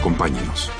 Acompáñenos.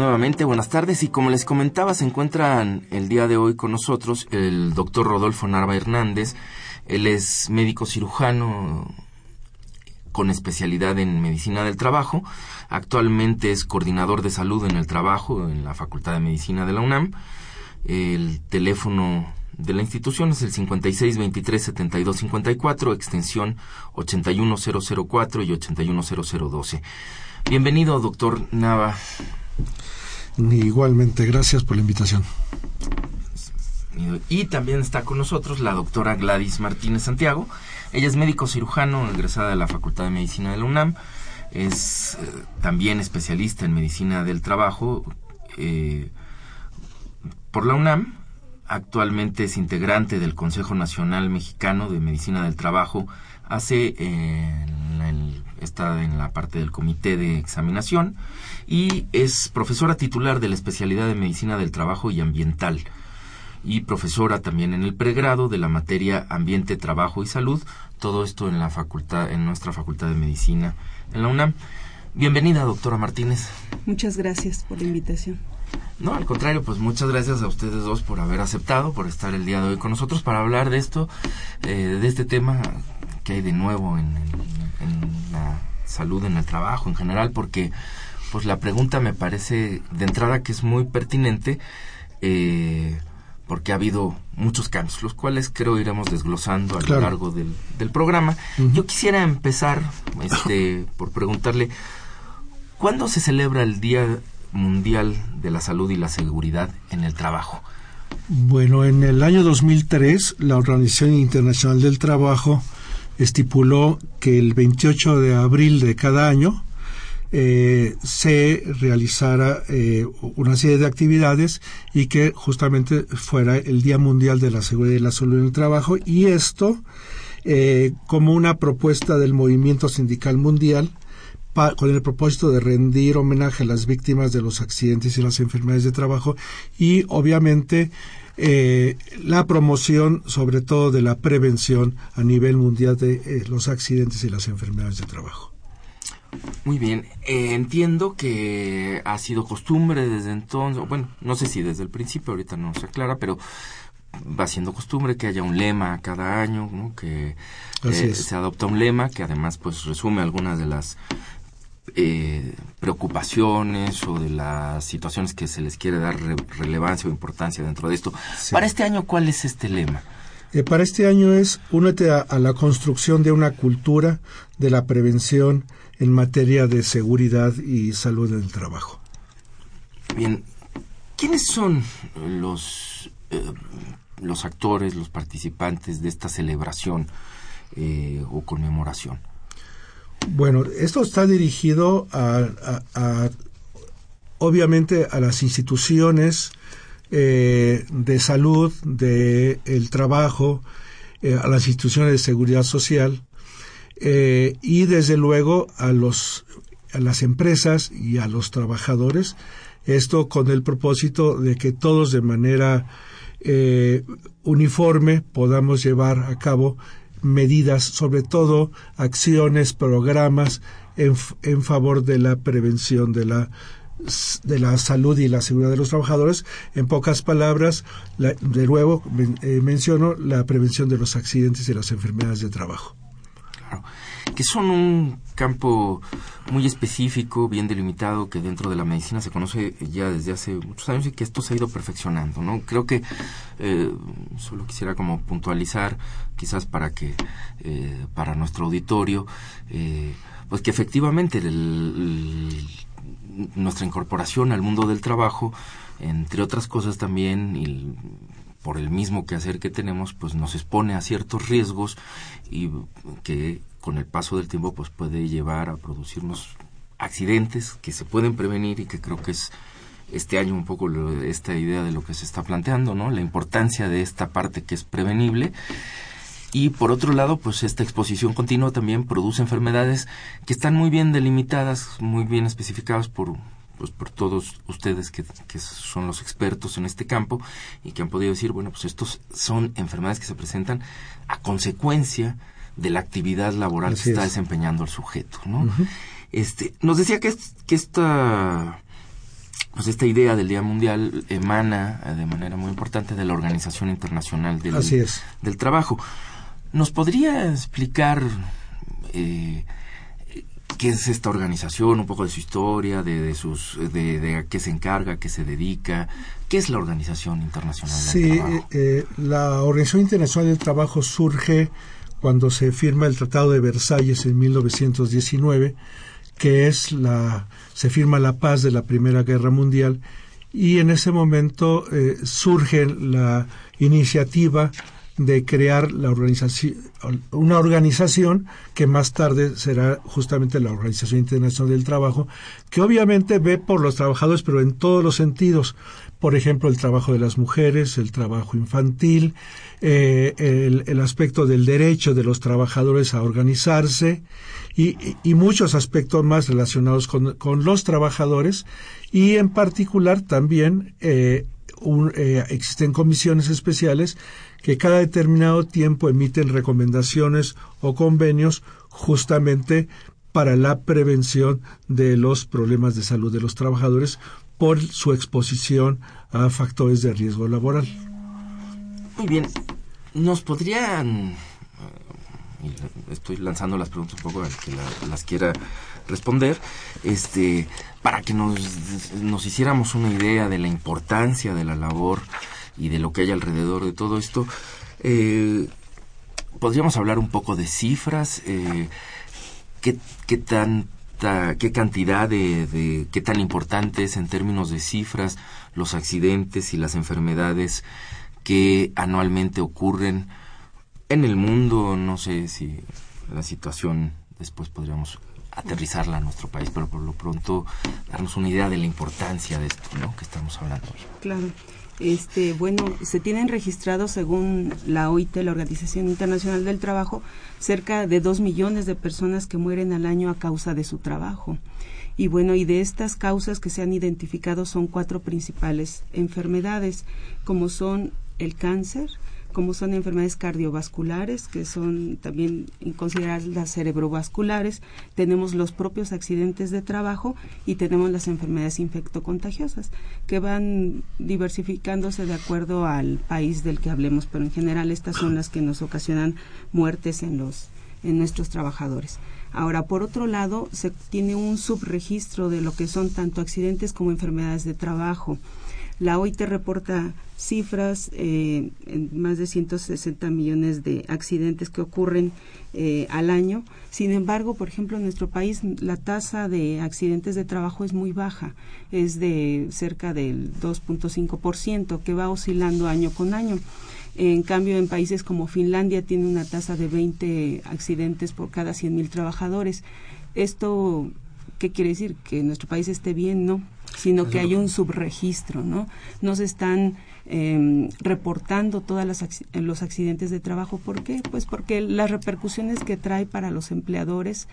Nuevamente buenas tardes y como les comentaba se encuentran el día de hoy con nosotros el doctor Rodolfo Narva Hernández. Él es médico cirujano con especialidad en medicina del trabajo. Actualmente es coordinador de salud en el trabajo en la Facultad de Medicina de la UNAM. El teléfono de la institución es el 56 23 72 54, extensión 81004 y 810012. Bienvenido, doctor Nava. Igualmente, gracias por la invitación. Y también está con nosotros la doctora Gladys Martínez Santiago. Ella es médico cirujano, egresada de la Facultad de Medicina de la UNAM. Es eh, también especialista en medicina del trabajo eh, por la UNAM. Actualmente es integrante del Consejo Nacional Mexicano de Medicina del Trabajo. Hace en el está en la parte del comité de examinación y es profesora titular de la especialidad de medicina del trabajo y ambiental y profesora también en el pregrado de la materia ambiente, trabajo y salud, todo esto en la facultad en nuestra facultad de medicina en la UNAM. Bienvenida, doctora Martínez. Muchas gracias por la invitación. No, al contrario, pues muchas gracias a ustedes dos por haber aceptado, por estar el día de hoy con nosotros para hablar de esto, eh, de este tema que hay de nuevo en, la salud, en el trabajo en general, porque pues la pregunta me parece de entrada que es muy pertinente, eh, porque ha habido muchos cambios, los cuales creo iremos desglosando a lo largo del, del programa. Yo quisiera empezar este, por preguntarle, ¿cuándo se celebra el Día Mundial de la Salud y la Seguridad en el Trabajo? Bueno, en el año 2003, la Organización Internacional del Trabajo estipuló que el 28 de abril de cada año eh, se realizara eh, una serie de actividades y que justamente fuera el Día Mundial de la Seguridad y la Salud en el Trabajo. Y esto eh, como una propuesta del movimiento sindical mundial con el propósito de rendir homenaje a las víctimas de los accidentes y las enfermedades de trabajo y obviamente eh, la promoción sobre todo de la prevención a nivel mundial de eh, los accidentes y las enfermedades de trabajo. Muy bien, eh, entiendo que ha sido costumbre desde entonces, bueno, no sé si desde el principio, ahorita no se aclara, pero va siendo costumbre que haya un lema cada año, que se adopta un lema que además pues resume algunas de las eh, preocupaciones o de las situaciones que se les quiere dar relevancia o importancia dentro de esto. Para este año, ¿cuál es este lema? Eh, para este año es únete a, la construcción de una cultura de la prevención en materia de seguridad y salud en el trabajo. Bien, ¿quiénes son los, eh, los actores, los participantes de esta celebración o conmemoración? Bueno, esto está dirigido a, obviamente a las instituciones eh, de salud, de el trabajo, eh, a las instituciones de seguridad social eh, y desde luego a los a las empresas y a los trabajadores. Esto con el propósito de que todos de manera uniforme podamos llevar a cabo medidas, sobre todo acciones, programas en, en favor de la prevención de la de la salud y la seguridad de los trabajadores. En pocas palabras, de nuevo eh, menciono la prevención de los accidentes y las enfermedades de trabajo. Que son un campo muy específico, bien delimitado, que dentro de la medicina se conoce ya desde hace muchos años y que esto se ha ido perfeccionando, ¿no? Creo que eh, solo quisiera como puntualizar, quizás para que, eh, para nuestro auditorio, eh, pues que efectivamente nuestra incorporación al mundo del trabajo, entre otras cosas también, y por el mismo quehacer que tenemos, pues nos expone a ciertos riesgos y que con el paso del tiempo pues puede llevar a producirnos accidentes que se pueden prevenir y que creo que es este año un poco esta idea de lo que se está planteando, ¿no? La importancia de esta parte que es prevenible. Y por otro lado, pues esta exposición continua también produce enfermedades que están muy bien delimitadas, muy bien especificadas por, pues por todos ustedes que, que, son los expertos en este campo y que han podido decir, bueno, pues estos son enfermedades que se presentan a consecuencia de la actividad laboral que está desempeñando el sujeto, ¿no? Este, nos decía que, que esta pues esta idea del Día Mundial emana eh, de manera muy importante de la Organización Internacional del, del Trabajo. ¿Nos podría explicar eh, qué es esta organización, un poco de su historia, de, sus, de, a qué se encarga, a qué se dedica? ¿Qué es la Organización Internacional del Trabajo? Sí, eh, la Organización Internacional del Trabajo surge cuando se firma el Tratado de Versalles en 1919, que es la se firma la paz de la Primera Guerra Mundial y en ese momento eh, surge la iniciativa de crear la organización, una organización que más tarde será justamente la Organización Internacional del Trabajo, que obviamente ve por los trabajadores, pero en todos los sentidos. Por ejemplo, el trabajo de las mujeres, el trabajo infantil, eh, el, aspecto del derecho de los trabajadores a organizarse y, muchos aspectos más relacionados con, los trabajadores y en particular también eh, eh, existen comisiones especiales que cada determinado tiempo emiten recomendaciones o convenios justamente para la prevención de los problemas de salud de los trabajadores por su exposición a factores de riesgo laboral. Muy bien, nos podrían eh, estoy lanzando las preguntas un poco al que las quiera responder, este, para que nos, nos hiciéramos una idea de la importancia de la labor y de lo que hay alrededor de todo esto. Eh, podríamos hablar un poco de cifras, eh, qué, qué qué cantidad de, de, qué tan importante es en términos de cifras los accidentes y las enfermedades que anualmente ocurren en el mundo. No sé si la situación después podríamos aterrizarla a nuestro país, pero por lo pronto darnos una idea de la importancia de esto, ¿no? Que estamos hablando hoy. Claro. Este, bueno, se tienen registrados, según la OIT, la Organización Internacional del Trabajo, cerca de dos millones de personas que mueren al año a causa de su trabajo. Y bueno, y de estas causas que se han identificado son cuatro principales enfermedades, como son el cáncer, como son enfermedades cardiovasculares, que son también consideradas las cerebrovasculares, tenemos los propios accidentes de trabajo y tenemos las enfermedades infectocontagiosas, que van diversificándose de acuerdo al país del que hablemos, pero en general estas son las que nos ocasionan muertes en los en nuestros trabajadores. Ahora, por otro lado, se tiene un subregistro de lo que son tanto accidentes como enfermedades de trabajo. La OIT reporta cifras eh, en más de 160 millones de accidentes que ocurren eh, al año. Sin embargo, por ejemplo, en nuestro país la tasa de accidentes de trabajo es muy baja, es de cerca del 2.5%, que va oscilando año con año. En cambio, en países como Finlandia tiene una tasa de 20 accidentes por cada 100.000 trabajadores. Esto, ¿qué quiere decir? Que nuestro país esté bien, ¿no? Sino que hay un subregistro, ¿no? No se están em, reportando todos los accidentes de trabajo. ¿Por qué? Pues porque las repercusiones que trae para los empleadores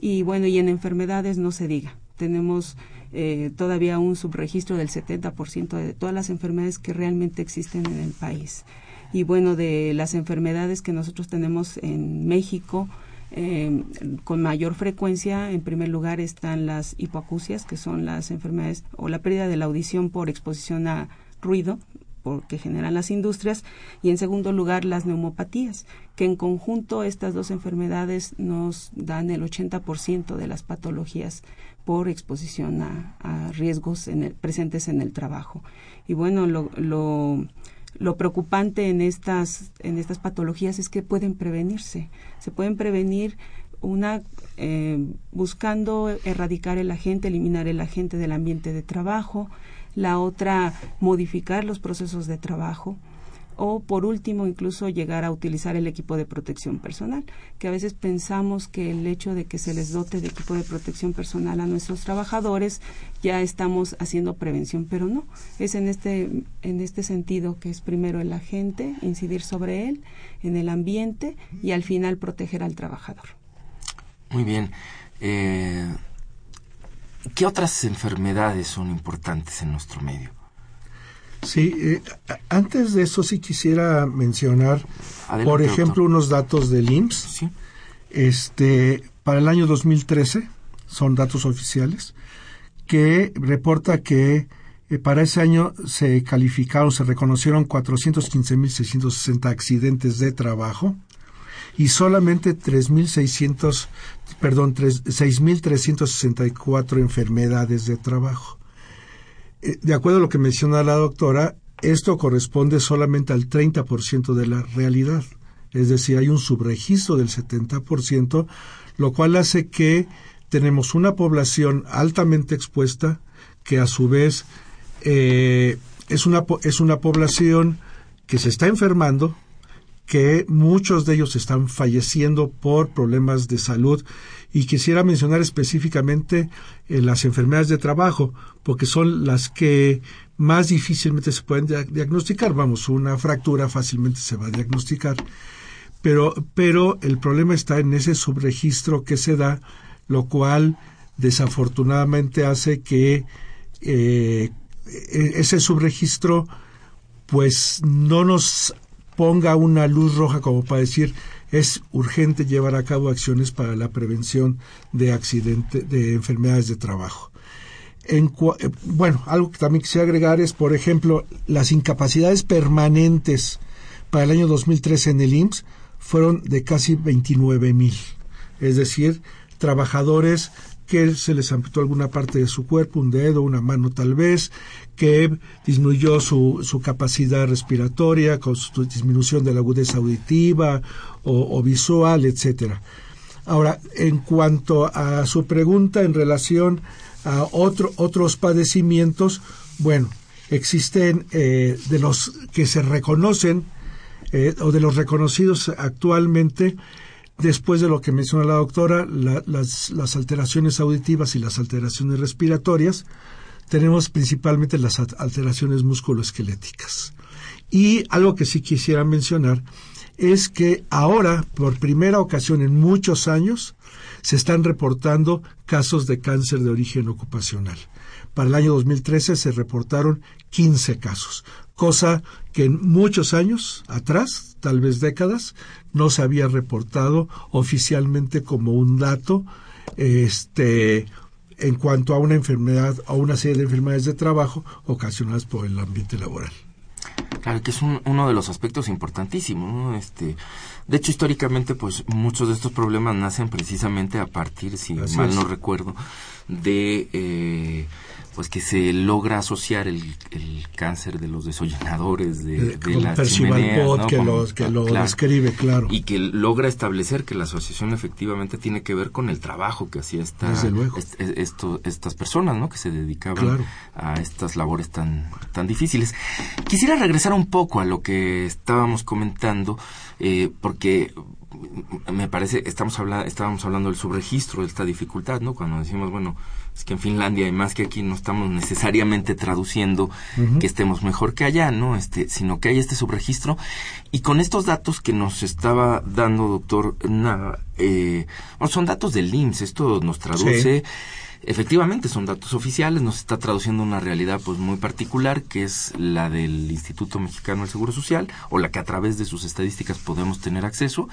y bueno, y en enfermedades no se diga. Tenemos eh, todavía un subregistro del 70% de todas las enfermedades que realmente existen en el país. Y bueno, de las enfermedades que nosotros tenemos en México, eh, con mayor frecuencia, en primer lugar, están las hipoacusias, que son las enfermedades o la pérdida de la audición por exposición a ruido que generan las industrias y en segundo lugar las neumopatías, que en conjunto estas dos enfermedades nos dan el 80% de las patologías por exposición a, riesgos presentes en el trabajo. Y bueno, lo, lo preocupante en estas, en estas patologías es que pueden prevenirse. Se pueden prevenir una eh, buscando erradicar el agente, eliminar el agente del ambiente de trabajo, la otra modificar los procesos de trabajo, o por último incluso llegar a utilizar el equipo de protección personal, que a veces pensamos que el hecho de que se les dote de equipo de protección personal a nuestros trabajadores ya estamos haciendo prevención, pero no, es en este en este sentido que es primero el agente, incidir sobre él, en el ambiente y al final proteger al trabajador. Muy bien. Eh, ¿Qué otras enfermedades son importantes en nuestro medio? Sí, eh, antes de eso sí quisiera mencionar, por ejemplo, unos datos del IMSS. Este, para el año 2013, son datos oficiales, que reporta que eh, para ese año se calificaron, se reconocieron 415.660 accidentes de trabajo y solamente 3.600, perdón, 6.364 enfermedades de trabajo. Eh, de acuerdo a lo que menciona la doctora, esto corresponde solamente al 30% de la realidad. Es decir, hay un subregistro del 70%, lo cual hace que tenemos una población altamente expuesta que a su vez eh, es, una, es una población que se está enfermando que muchos de ellos están falleciendo por problemas de salud y quisiera mencionar específicamente eh, las enfermedades de trabajo porque son las que más difícilmente se pueden diagnosticar. Vamos, una fractura fácilmente se va a diagnosticar, pero, pero el problema está en ese subregistro que se da, lo cual desafortunadamente hace que eh, e-, ese subregistro pues no nos ponga una luz roja como para decir es urgente llevar a cabo acciones para la prevención de accidentes, de enfermedades de trabajo. En, eh, bueno, algo que también quisiera agregar es, por ejemplo, las incapacidades permanentes para el año 2013 en el IMSS fueron de casi 29 mil. Es decir, trabajadores que se les amputó alguna parte de su cuerpo, un dedo, una mano tal vez, que disminuyó su, su capacidad respiratoria, con su disminución de la agudeza auditiva o, visual, etcétera. Ahora, en cuanto a su pregunta en relación a otro, otros padecimientos, bueno, existen eh, de los que se reconocen eh, o de los reconocidos actualmente, después de lo que menciona la doctora, las, las, alteraciones auditivas y las alteraciones respiratorias, tenemos principalmente las alteraciones musculoesqueléticas. Y algo que sí quisiera mencionar es que ahora, por primera ocasión en muchos años, se están reportando casos de cáncer de origen ocupacional. Para el año 2013 se reportaron 15 casos, cosa que en muchos años atrás, tal vez décadas, no se había reportado oficialmente como un dato este en cuanto a una enfermedad o una serie de enfermedades de trabajo ocasionadas por el ambiente laboral. Claro, que es uno de los aspectos importantísimos, Este, de hecho, históricamente, pues muchos de estos problemas nacen precisamente a partir, si mal no recuerdo, de eh, pues que se logra asociar el, cáncer de los desollenadores de, eh, de las chimeneas, que, lo describe, claro. Y que logra establecer que la asociación efectivamente tiene que ver con el trabajo que hacía esta, esto, estas personas, ¿no? Que se dedicaban a estas labores tan, tan difíciles. Quisiera regresar un poco a lo que estábamos comentando, eh, porque me parece, estamos hablando, estábamos hablando del subregistro, de esta dificultad, ¿no? Cuando decimos, bueno, es que en Finlandia, más que aquí, no estamos necesariamente traduciendo que estemos mejor que allá, ¿no? Este, sino que hay este subregistro. Y con estos datos que nos estaba dando, doctor, nada, eh, son datos del IMSS, esto nos traduce. Efectivamente, son datos oficiales, nos está traduciendo una realidad pues muy particular, que es la del Instituto Mexicano del Seguro Social, o la que a través de sus estadísticas podemos tener acceso.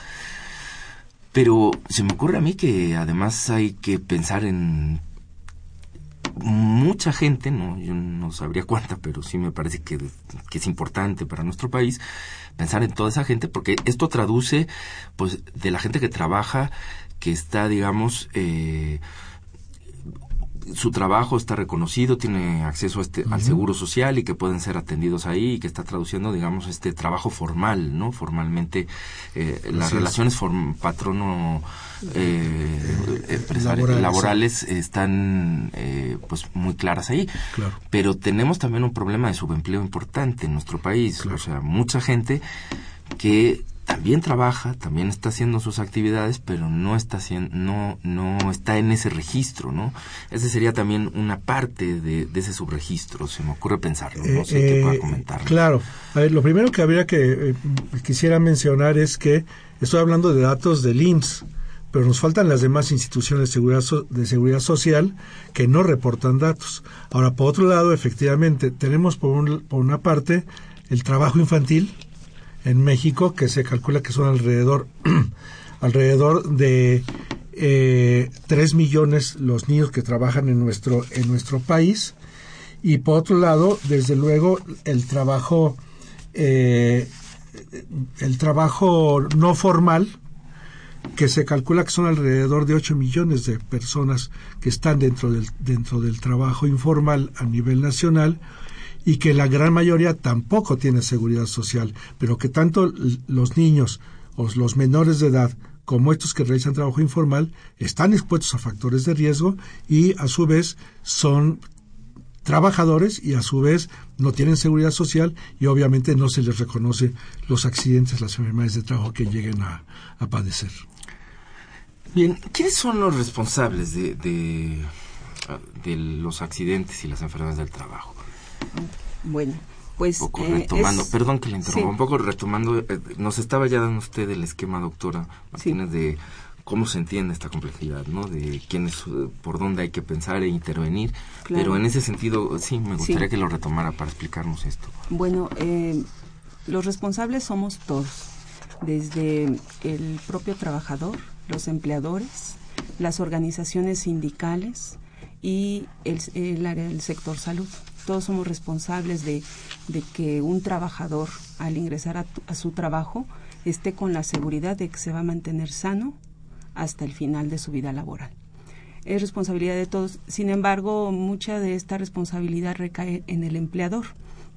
Pero se me ocurre a mí que además hay que pensar en mucha gente, no, yo no sabría cuánta, pero sí me parece que, que, es importante para nuestro país pensar en toda esa gente, porque esto traduce, pues, de la gente que trabaja, que está, digamos, eh, su trabajo está reconocido, tiene acceso este, al seguro social y que pueden ser atendidos ahí y que está traduciendo, digamos, este trabajo formal, ¿no? Formalmente, eh, las relaciones patrono eh, laborales, están eh, pues muy claras ahí. Pero tenemos también un problema de subempleo importante en nuestro país. O sea, mucha gente que también trabaja, también está haciendo sus actividades, pero no está haciendo, no, no está en ese registro, ¿no? Ese sería también una parte de, ese subregistro, se me ocurre pensarlo, no sé qué pueda eh, comentar. Claro, a ver, lo primero que habría que eh, quisiera mencionar es que estoy hablando de datos del IMSS, pero nos faltan las demás instituciones de seguridad, de seguridad social que no reportan datos. Ahora, por otro lado, efectivamente, tenemos por, por una parte el trabajo infantil, en México, que se calcula que son alrededor, alrededor de eh, 3 millones los niños que trabajan en nuestro, en nuestro país. Y por otro lado, desde luego, el trabajo, eh, el trabajo no formal, que se calcula que son alrededor de 8 millones de personas que están dentro del, dentro del trabajo informal a nivel nacional y que la gran mayoría tampoco tiene seguridad social, pero que tanto los niños o los menores de edad como estos que realizan trabajo informal están expuestos a factores de riesgo y a su vez son trabajadores y a su vez no tienen seguridad social y obviamente no se les reconoce los accidentes, las enfermedades de trabajo que lleguen a, padecer. Bien, ¿quiénes son los responsables de, de, los accidentes y las enfermedades del trabajo? Bueno, pues... Un poco eh, retomando, perdón que le interrumpa, un poco retomando, eh, nos estaba ya dando usted el esquema, doctora Martínez, de cómo se entiende esta complejidad, ¿no? De quién es, por dónde hay que pensar e intervenir. Pero en ese sentido, sí, me gustaría que lo retomara para explicarnos esto. Bueno, eh, los responsables somos todos, desde el propio trabajador, los empleadores, las organizaciones sindicales y el, área del sector salud. Todos somos responsables de, que un trabajador, al ingresar a su trabajo, esté con la seguridad de que se va a mantener sano, hasta el final de su vida laboral. Es responsabilidad de todos. Sin embargo, mucha de esta responsabilidad recae en el empleador,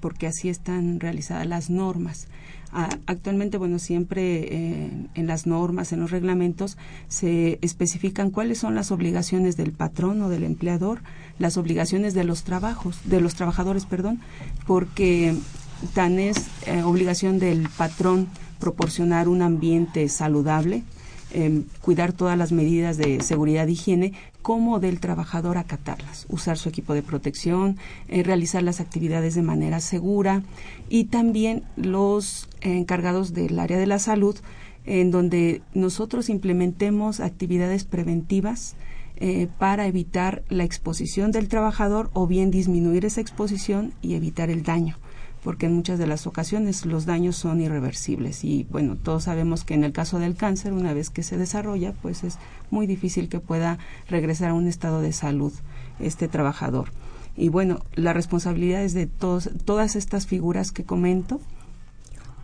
porque así están realizadas las normas. Actualmente, bueno, siempre eh, en las normas, en los reglamentos, se especifican cuáles son las obligaciones del patrón o del empleador, las obligaciones de los trabajos, de los trabajadores, perdón, porque tan es eh, obligación del patrón proporcionar un ambiente saludable, Em, cuidar todas las medidas de seguridad e higiene, como del trabajador acatarlas, usar su equipo de protección, eh, realizar las actividades de manera segura y también los encargados del área de la salud, en donde nosotros implementemos actividades preventivas eh, para evitar la exposición del trabajador o bien disminuir esa exposición y evitar el daño porque en muchas de las ocasiones los daños son irreversibles y bueno, todos sabemos que en el caso del cáncer, una vez que se desarrolla, pues es muy difícil que pueda regresar a un estado de salud este trabajador. Y bueno, la responsabilidad es de todos, todas estas figuras que comento.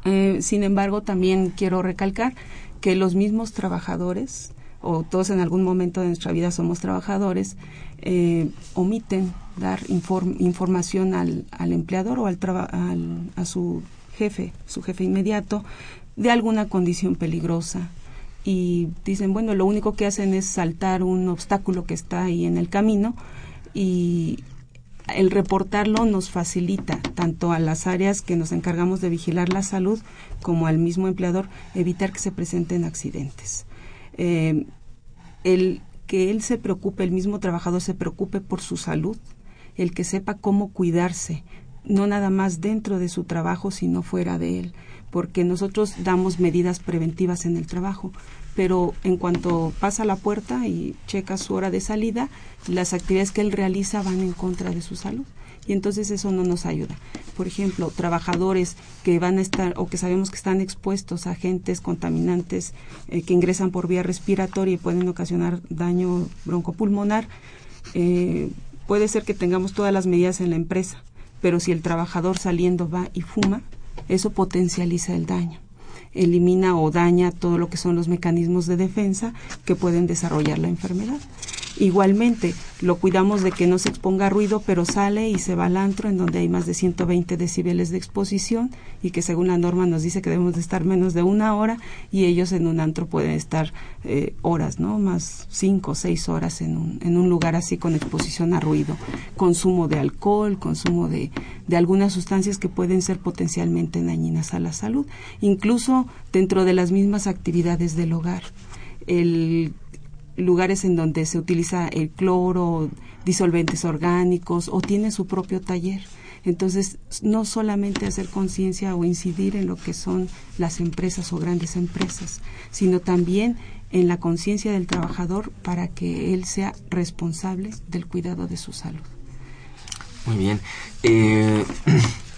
Eh, sin embargo, también quiero recalcar que los mismos trabajadores, o todos en algún momento de nuestra vida somos trabajadores, eh, omiten dar información al, al, empleador o al, al, a su jefe, su jefe inmediato, de alguna condición peligrosa. Y dicen, bueno, lo único que hacen es saltar un obstáculo que está ahí en el camino y el reportarlo nos facilita tanto a las áreas que nos encargamos de vigilar la salud como al mismo empleador evitar que se presenten accidentes. Eh, el que él se preocupe, el mismo trabajador se preocupe por su salud, el que sepa cómo cuidarse, no nada más dentro de su trabajo, sino fuera de él, porque nosotros damos medidas preventivas en el trabajo, pero en cuanto pasa la puerta y checa su hora de salida, las actividades que él realiza van en contra de su salud y entonces eso no nos ayuda. Por ejemplo, trabajadores que van a estar o que sabemos que están expuestos a agentes contaminantes eh, que ingresan por vía respiratoria y pueden ocasionar daño broncopulmonar, eh, puede ser que tengamos todas las medidas en la empresa, pero si el trabajador saliendo va y fuma, eso potencializa el daño elimina o daña todo lo que son los mecanismos de defensa que pueden desarrollar la enfermedad. Igualmente, lo cuidamos de que no se exponga ruido, pero sale y se va al antro en donde hay más de 120 decibeles de exposición y que según la norma nos dice que debemos de estar menos de una hora y ellos en un antro pueden estar eh, horas, ¿no? Más cinco o seis horas en un, en un lugar así con exposición a ruido. Consumo de alcohol, consumo de, de algunas sustancias que pueden ser potencialmente dañinas a la salud, incluso dentro de las mismas actividades del hogar. El lugares en donde se utiliza el cloro, disolventes orgánicos o tiene su propio taller. Entonces, no solamente hacer conciencia o incidir en lo que son las empresas o grandes empresas, sino también en la conciencia del trabajador para que él sea responsable del cuidado de su salud. Muy bien. Eh,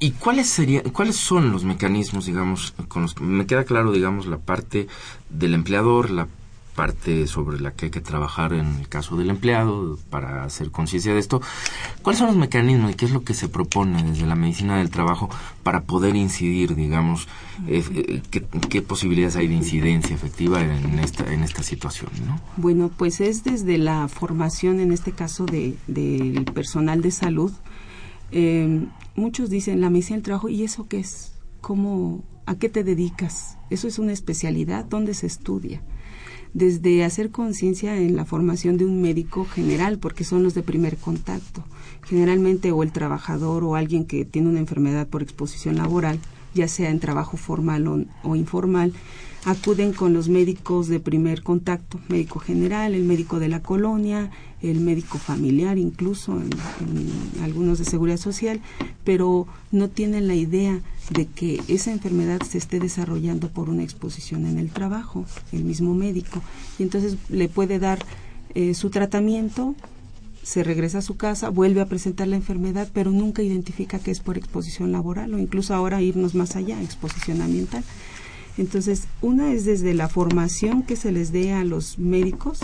¿Y cuáles serían, cuáles son los mecanismos, digamos, con los que me queda claro, digamos, la parte del empleador, la parte sobre la que hay que trabajar en el caso del empleado para hacer conciencia de esto. ¿Cuáles son los mecanismos y qué es lo que se propone desde la medicina del trabajo para poder incidir, digamos, eh, eh, qué, posibilidades hay de incidencia efectiva en esta, en esta situación? ¿no? Bueno, pues es desde la formación, en este caso, de, del personal de salud. Eh, muchos dicen la medicina del trabajo, ¿y eso qué es? ¿Cómo, ¿A qué te dedicas? ¿Eso es una especialidad? ¿Dónde se estudia? desde hacer conciencia en la formación de un médico general, porque son los de primer contacto. Generalmente o el trabajador o alguien que tiene una enfermedad por exposición laboral, ya sea en trabajo formal o, informal, acuden con los médicos de primer contacto, médico general, el médico de la colonia, el médico familiar incluso, en, algunos de seguridad social, pero no tienen la idea de que esa enfermedad se esté desarrollando por una exposición en el trabajo, el mismo médico. Y entonces le puede dar eh, su tratamiento, se regresa a su casa, vuelve a presentar la enfermedad, pero nunca identifica que es por exposición laboral o incluso ahora irnos más allá, exposición ambiental. Entonces, una es desde la formación que se les dé a los médicos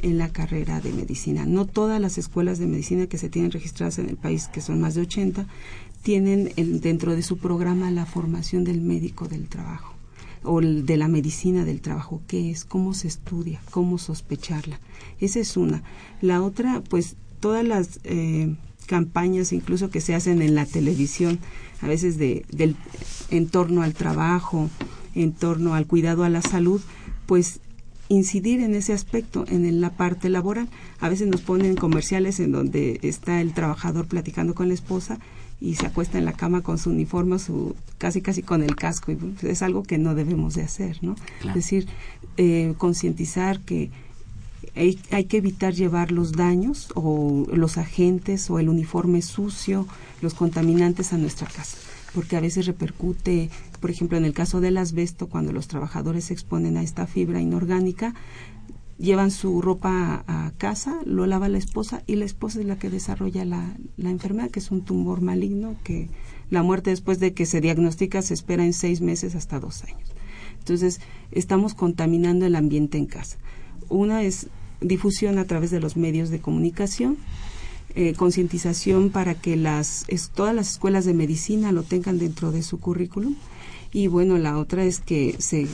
en la carrera de medicina. No todas las escuelas de medicina que se tienen registradas en el país, que son más de 80, tienen dentro de su programa la formación del médico del trabajo o de la medicina del trabajo, qué es, cómo se estudia, cómo sospecharla. Esa es una. La otra, pues todas las eh, campañas incluso que se hacen en la televisión, a veces de, del en torno al trabajo, en torno al cuidado a la salud, pues incidir en ese aspecto, en la parte laboral. A veces nos ponen comerciales en donde está el trabajador platicando con la esposa y se acuesta en la cama con su uniforme, su, casi casi con el casco. Y pues, es algo que no debemos de hacer, ¿no? Es decir, eh, concientizar que hay, que evitar llevar los daños o los agentes o el uniforme sucio, los contaminantes a nuestra casa porque a veces repercute, por ejemplo, en el caso del asbesto, cuando los trabajadores se exponen a esta fibra inorgánica, llevan su ropa a, casa, lo lava la esposa y la esposa es la que desarrolla la, la, enfermedad, que es un tumor maligno, que la muerte después de que se diagnostica se espera en seis meses hasta dos años. Entonces, estamos contaminando el ambiente en casa. Una es difusión a través de los medios de comunicación, eh, concientización para que las todas las escuelas de medicina lo tengan dentro de su currículum. Y bueno la otra es que se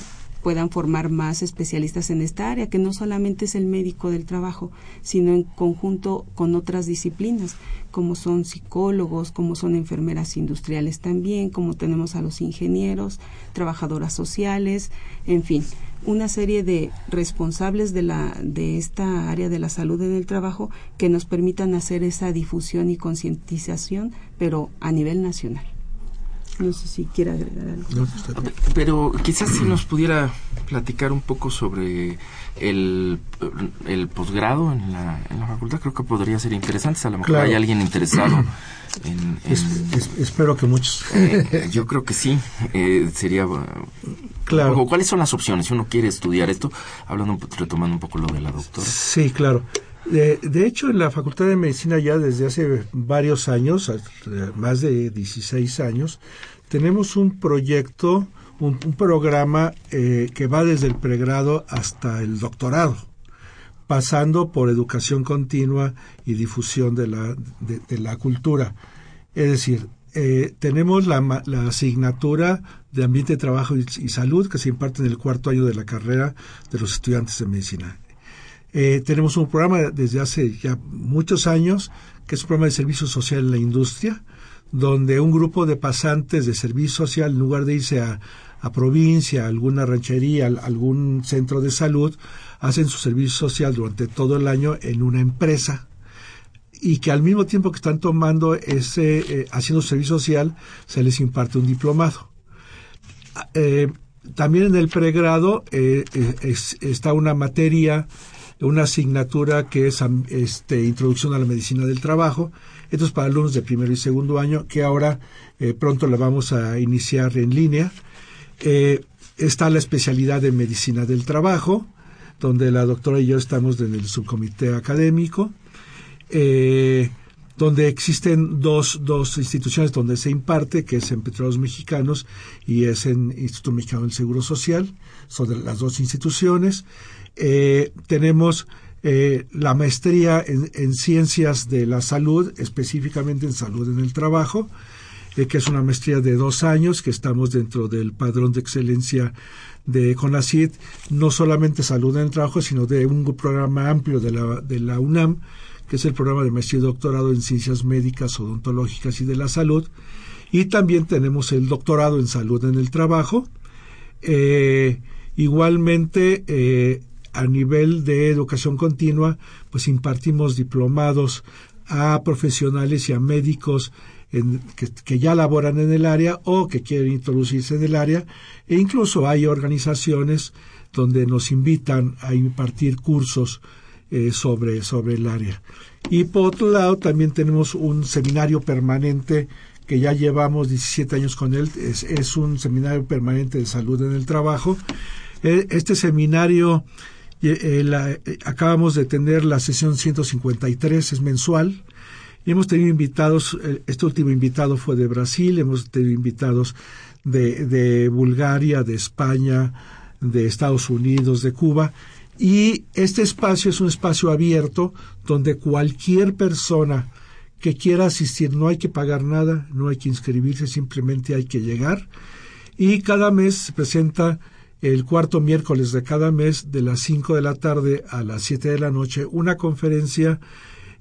puedan formar más especialistas en esta área, que no solamente es el médico del trabajo, sino en conjunto con otras disciplinas, como son psicólogos, como son enfermeras industriales también, como tenemos a los ingenieros, trabajadoras sociales, en fin, una serie de responsables de la de esta área de la salud en el trabajo que nos permitan hacer esa difusión y concientización, pero a nivel nacional. No sé si quiere agregar algo. Pero quizás si nos pudiera platicar un poco sobre el, el posgrado en la, en la facultad, creo que podría ser interesante. A lo mejor hay alguien interesado en... espero que muchos. Eh, yo creo que sí. Eh, sería... Claro. ¿Cuáles son las opciones si uno quiere estudiar esto? Hablando, retomando un poco lo de la doctora. Sí, claro. De, de, hecho, en la Facultad de Medicina ya desde hace varios años, más de 16 años, tenemos un proyecto, un, programa eh, que va desde el pregrado hasta el doctorado, pasando por educación continua y difusión de la, de, la cultura. Es decir, eh, tenemos la, la, asignatura de ambiente de trabajo y, salud que se imparte en el cuarto año de la carrera de los estudiantes de medicina. Eh, tenemos un programa desde hace ya muchos años, que es un programa de servicio social en la industria, donde un grupo de pasantes de servicio social, en lugar de irse a, provincia, a alguna ranchería, a algún centro de salud, hacen su servicio social durante todo el año en una empresa y que al mismo tiempo que están tomando ese, eh, haciendo servicio social, se les imparte un diplomado. Eh, también en el pregrado está una materia una asignatura que es este, Introducción a la Medicina del Trabajo. Esto es para alumnos de primero y segundo año, que ahora eh, pronto la vamos a iniciar en línea. Eh, está la especialidad de Medicina del Trabajo, donde la doctora y yo estamos en el subcomité académico. Eh, donde existen dos, dos instituciones donde se imparte, que es en Petróleos Mexicanos y es en Instituto Mexicano del Seguro Social, son las dos instituciones. Eh, tenemos eh, la maestría en, ciencias de la salud, específicamente en salud en el trabajo, eh, que es una maestría de dos años, que estamos dentro del padrón de excelencia de CONACYT, no solamente salud en el trabajo, sino de un programa amplio de la, de la UNAM, que es el programa de maestría y doctorado en ciencias médicas, odontológicas y de la salud. Y también tenemos el doctorado en salud en el trabajo. igualmente, a nivel de educación continua, pues impartimos diplomados a profesionales y a médicos que, ya laboran en el área o que quieren introducirse en el área e incluso hay organizaciones donde nos invitan a impartir cursos eh, sobre, sobre el área. Y por otro lado también tenemos un seminario permanente que ya llevamos 17 años con él, es, un seminario permanente de salud en el trabajo. E, este seminario eh, eh, acabamos de tener la sesión 153, es mensual, y hemos tenido invitados, este último invitado fue de Brasil, hemos tenido invitados de, de Bulgaria, de España, de Estados Unidos, de Cuba, y este espacio es un espacio abierto donde cualquier persona que quiera asistir, no hay que pagar nada, no hay que inscribirse, simplemente hay que llegar. Y cada mes se presenta el cuarto miércoles de cada mes de las 5 de la tarde a las 7 de la noche una conferencia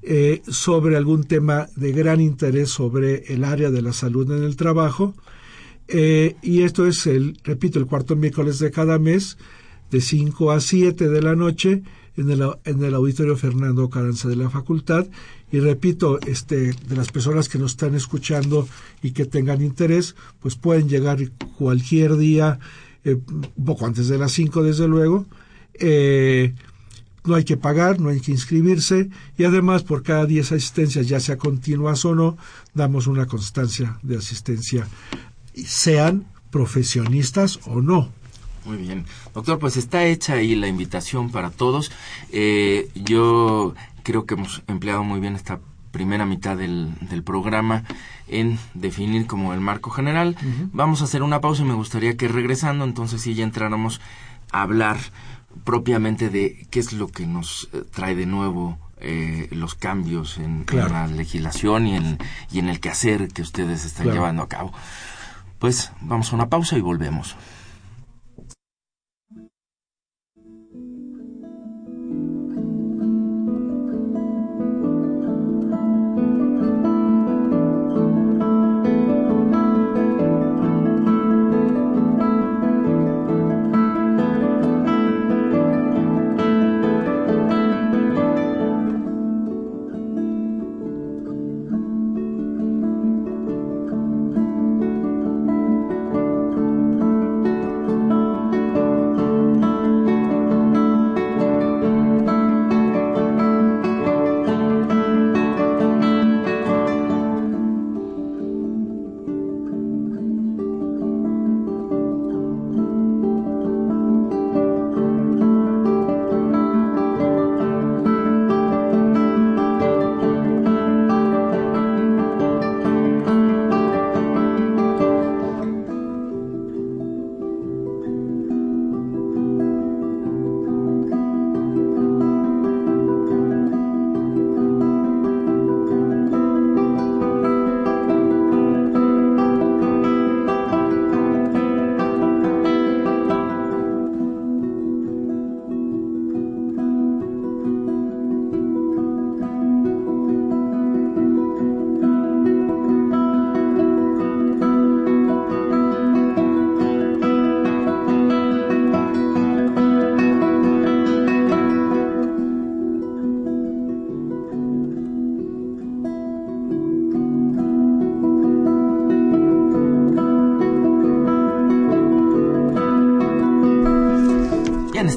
eh, sobre algún tema de gran interés sobre el área de la salud en el trabajo. Eh, y esto es el, repito, el cuarto miércoles de cada mes, de 5 a 7 de la noche, en el, en el auditorio Fernando Caranza de la facultad. Y repito, este, de las personas que nos están escuchando y que tengan interés, pues pueden llegar cualquier día, eh, poco antes de las 5 desde luego, eh, no hay que pagar, no hay que inscribirse y además por cada 10 asistencias, ya sea continuas o no, damos una constancia de asistencia, sean profesionistas o no. Muy bien. Doctor, pues está hecha ahí la invitación para todos. Eh, yo creo que hemos empleado muy bien esta primera mitad del, del programa en definir como el marco general. Vamos a hacer una pausa y me gustaría que regresando, entonces sí ya entráramos a hablar propiamente de qué es lo que nos eh, trae de nuevo eh, los cambios en, la legislación y en, y en el quehacer que ustedes están llevando a cabo. Pues vamos a una pausa y volvemos.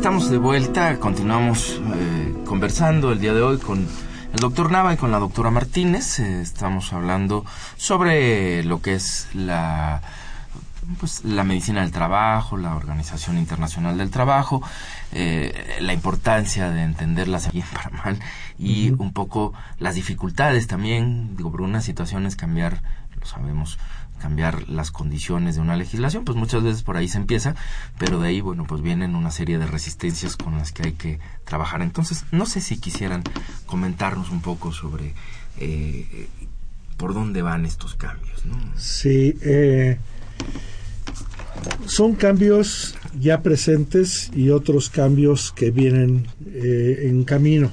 De vuelta, continuamos eh, conversando el día de hoy con el doctor Nava y con la doctora Martínez. Eh, estamos hablando sobre lo que es la, pues, la medicina del trabajo, la Organización Internacional del Trabajo, eh, la importancia de entenderlas bien para mal y un poco las dificultades también, digo, por unas situaciones cambiar, lo sabemos, cambiar las condiciones de una legislación, pues muchas veces por ahí se empieza, pero de ahí, bueno, pues vienen una serie de resistencias con las que hay que trabajar. Entonces, no sé si quisieran comentarnos un poco sobre eh, por dónde van estos cambios. ¿no? Sí, eh, son cambios ya presentes y otros cambios que vienen eh, en camino.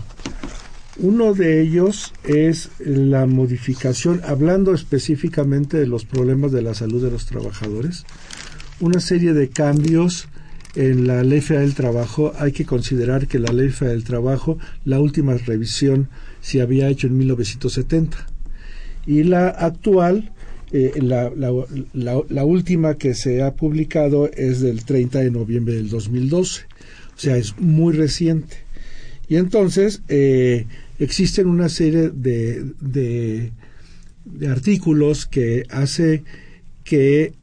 Uno de ellos es la modificación, hablando específicamente de los problemas de la salud de los trabajadores, una serie de cambios en la Ley Federal del Trabajo, hay que considerar que la Ley Federal del Trabajo, la última revisión se había hecho en 1970 y la actual, eh, la, última que se ha publicado es del 30 de noviembre del 2012, o sea, es muy reciente. Y entonces eh, existen una serie de, de, artículos que hace que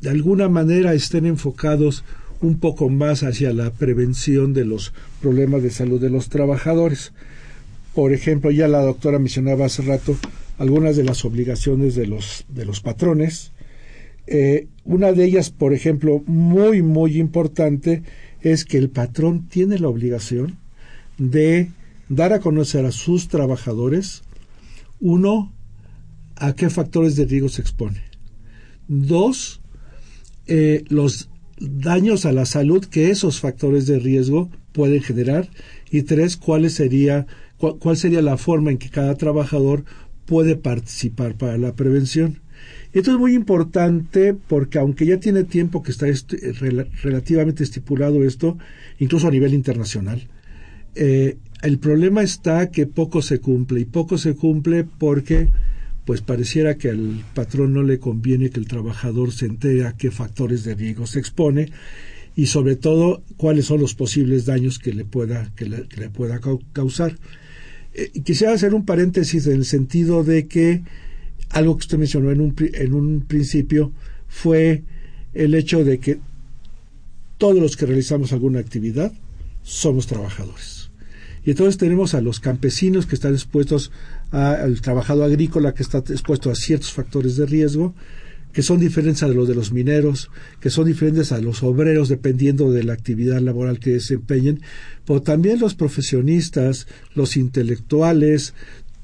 de alguna manera estén enfocados un poco más hacia la prevención de los problemas de salud de los trabajadores. Por ejemplo, ya la doctora mencionaba hace rato algunas de las obligaciones de los, de los patrones. Eh, una de ellas, por ejemplo, muy, muy importante, es que el patrón tiene la obligación de dar a conocer a sus trabajadores, uno, a qué factores de riesgo se expone. Dos, eh, los daños a la salud que esos factores de riesgo pueden generar y tres, cuál sería, cuál sería la forma en que cada trabajador puede participar para la prevención. Esto es muy importante porque aunque ya tiene tiempo que está relativamente estipulado esto, incluso a nivel internacional, eh, el problema está que poco se cumple y poco se cumple porque pues pareciera que al patrón no le conviene que el trabajador se entere a qué factores de riesgo se expone y sobre todo cuáles son los posibles daños que le pueda, que le, pueda causar. Eh, quisiera hacer un paréntesis en el sentido de que algo que usted mencionó en un, en un principio fue el hecho de que todos los que realizamos alguna actividad somos trabajadores. Y entonces tenemos a los campesinos que están expuestos al trabajado agrícola, que está expuesto a ciertos factores de riesgo, que son diferentes a los de los mineros, que son diferentes a los obreros dependiendo de la actividad laboral que desempeñen, pero también los profesionistas, los intelectuales,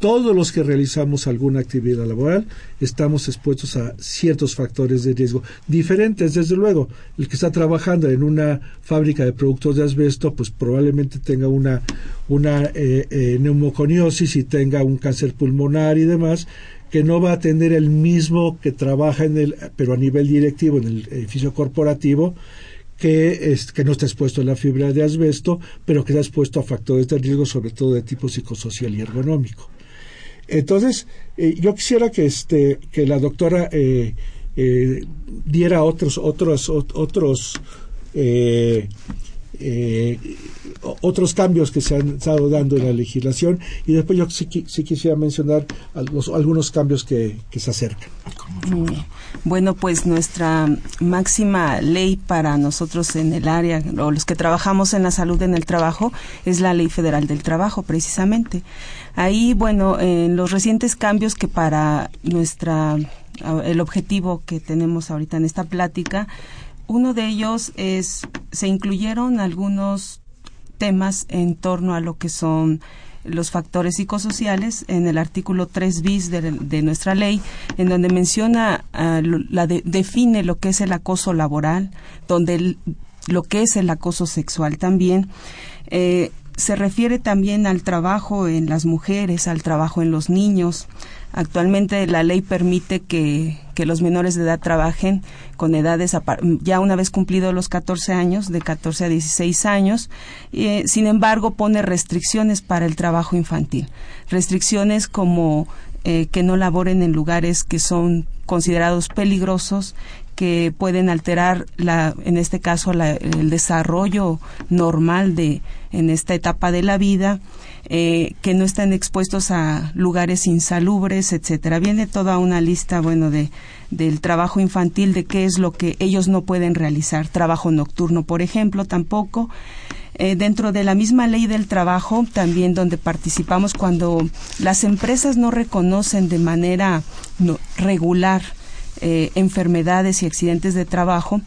todos los que realizamos alguna actividad laboral estamos expuestos a ciertos factores de riesgo diferentes, desde luego. El que está trabajando en una fábrica de productos de asbesto, pues probablemente tenga una, una eh, eh, neumoconiosis y tenga un cáncer pulmonar y demás, que no va a tener el mismo que trabaja en el, pero a nivel directivo en el edificio corporativo, que, es, que no está expuesto a la fibra de asbesto, pero que está expuesto a factores de riesgo, sobre todo de tipo psicosocial y ergonómico. Entonces, eh, yo quisiera que, este, que la doctora eh, eh, diera otros, otros, otros, otros cambios que se han estado dando en la legislación y después yo sí, quisiera mencionar algunos cambios que, que se acercan. Bueno, pues nuestra máxima ley para nosotros en el área, o los que trabajamos en la salud en el trabajo, es la Ley Federal del Trabajo, precisamente. Ahí, bueno, en los recientes cambios que para nuestra el objetivo que tenemos ahorita en esta plática, uno de ellos es se incluyeron algunos temas en torno a lo que son los factores psicosociales en el artículo 3 bis de, nuestra ley, en donde menciona, ah, la define lo que es el acoso laboral, donde lo que es el acoso sexual también. Eh, se refiere también al trabajo en las mujeres, al trabajo en los niños. Actualmente la ley permite que, los menores de edad trabajen con edades ya una vez cumplidos los 14 años, de 14 a 16 años. Eh, sin embargo, pone restricciones para el trabajo infantil. Restricciones como eh, que no laboren en lugares que son considerados peligrosos, que pueden alterar, la, en este caso, el desarrollo normal de en esta etapa de la vida, eh, que no están expuestos a lugares insalubres, etcétera. Viene toda una lista, bueno, de del trabajo infantil, de qué es lo que ellos no pueden realizar. Trabajo nocturno, por ejemplo, tampoco. Eh, dentro de la misma ley del trabajo, también donde participamos cuando las empresas no reconocen de manera regular eh, enfermedades y accidentes de trabajo,